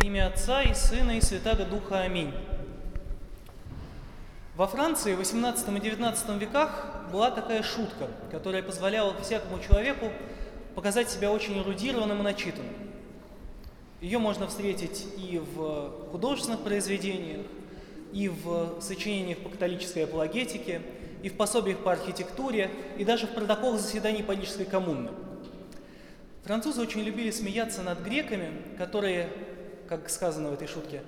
Во имя Отца и Сына и Святаго Духа. Аминь. Во Франции в 18 и 19 веках была такая шутка, которая позволяла всякому человеку показать себя очень эрудированным и начитанным. Ее можно встретить и в художественных произведениях, и в сочинениях по католической апологетике, и в пособиях по архитектуре, и даже в протоколах заседаний Парижской коммуны. Французы очень любили смеяться над греками, которые, как сказано в этой шутке,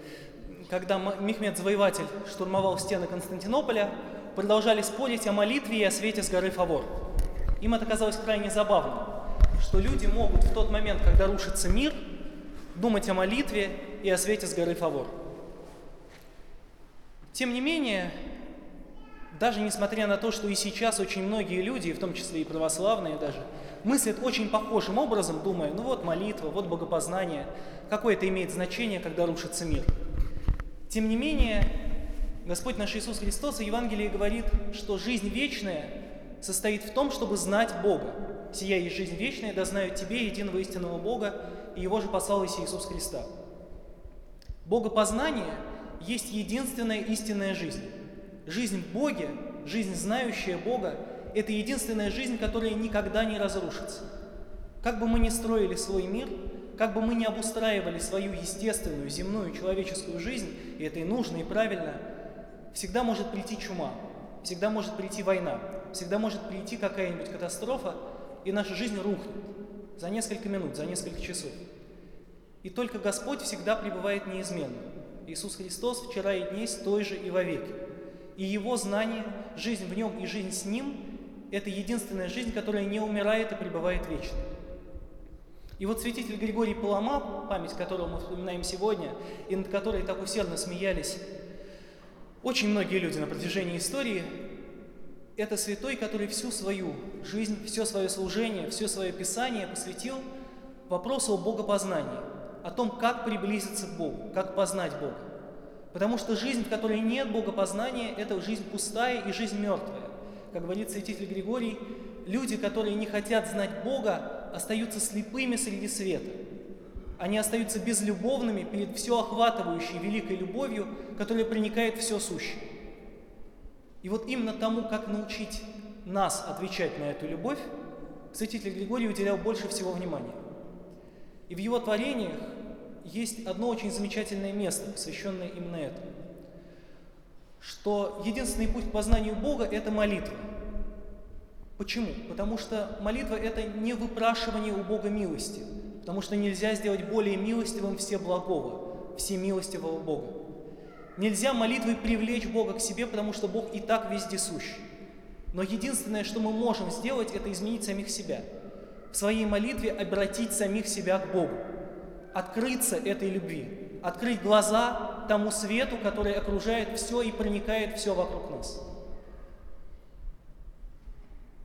когда Мехмед Завоеватель штурмовал стены Константинополя, продолжали спорить о молитве и о свете с горы Фавор. Им это казалось крайне забавным, что люди могут в тот момент, когда рушится мир, думать о молитве и о свете с горы Фавор. Тем не менее, даже несмотря на то, что и сейчас очень многие люди, в том числе и православные даже, мыслят очень похожим образом, думая, ну вот молитва, вот богопознание, какое это имеет значение, когда рушится мир. Тем не менее, Господь наш Иисус Христос в Евангелии говорит, что жизнь вечная состоит в том, чтобы знать Бога. «Сия есть жизнь вечная, да знают Тебе, единого истинного Бога, и Его же послал Иисус Христа». Богопознание есть единственная истинная жизнь. Жизнь в Боге, жизнь, знающая Бога, это единственная жизнь, которая никогда не разрушится. Как бы мы ни строили свой мир, как бы мы ни обустраивали свою естественную, земную, человеческую жизнь, и это и нужно, и правильно, всегда может прийти чума, всегда может прийти война, всегда может прийти какая-нибудь катастрофа, и наша жизнь рухнет за несколько минут, за несколько часов. И только Господь всегда пребывает неизменно. Иисус Христос вчера и днесь той же и вовеки. И Его знание, жизнь в Нем и жизнь с Ним – это единственная жизнь, которая не умирает и пребывает вечно. И вот святитель Григорий Палама, память которого мы вспоминаем сегодня, и над которой так усердно смеялись очень многие люди на протяжении истории, это святой, который всю свою жизнь, все свое служение, все свое писание посвятил вопросу о богопознании, о том, как приблизиться к Богу, как познать Бога. Потому что жизнь, в которой нет богопознания, это жизнь пустая и жизнь мертвая. Как говорит святитель Григорий, люди, которые не хотят знать Бога, остаются слепыми среди света. Они остаются безлюбовными перед все охватывающей великой любовью, которая проникает все сущее. И вот именно тому, как научить нас отвечать на эту любовь, святитель Григорий уделял больше всего внимания. И в его творениях есть одно очень замечательное место, посвященное именно этому. Что единственный путь к познанию Бога – это молитва. Почему? Потому что молитва – это не выпрашивание у Бога милости, потому что нельзя сделать более милостивым все благого, все милостивого Бога. Нельзя молитвой привлечь Бога к себе, потому что Бог и так везде сущ. Но единственное, что мы можем сделать, это изменить самих себя. В своей молитве обратить самих себя к Богу. Открыться этой любви. Открыть глаза тому свету, который окружает все и проникает все вокруг нас.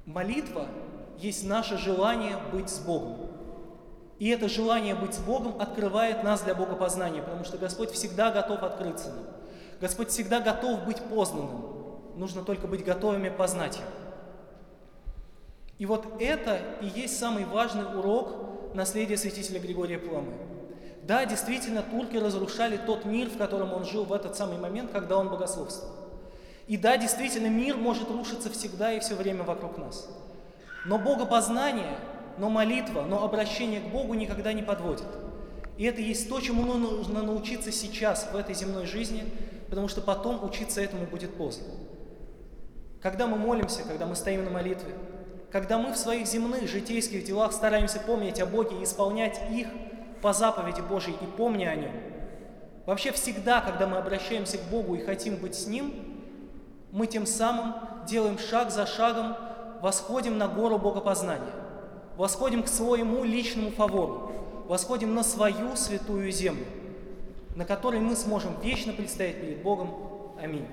Молитва есть наше желание быть с Богом. И это желание быть с Богом открывает нас для богопознания, потому что Господь всегда готов открыться нам. Господь всегда готов быть познанным. Нужно только быть готовыми познать Его. И вот это и есть самый важный урок наследия святителя Григория Паламы. Да, действительно, турки разрушали тот мир, в котором он жил в этот самый момент, когда он богословствовал. И да, действительно, мир может рушиться всегда и все время вокруг нас. Но богопознание, но молитва, но обращение к Богу никогда не подводит. И это есть то, чему нужно научиться сейчас, в этой земной жизни, потому что потом учиться этому будет поздно. Когда мы молимся, когда мы стоим на молитве, когда мы в своих земных житейских делах стараемся помнить о Боге и исполнять их по заповеди Божьей и помня о Нем, вообще всегда, когда мы обращаемся к Богу и хотим быть с Ним, мы тем самым делаем шаг за шагом, восходим на гору Богопознания, восходим к своему личному фавору, восходим на свою святую землю, на которой мы сможем вечно предстоять перед Богом. Аминь.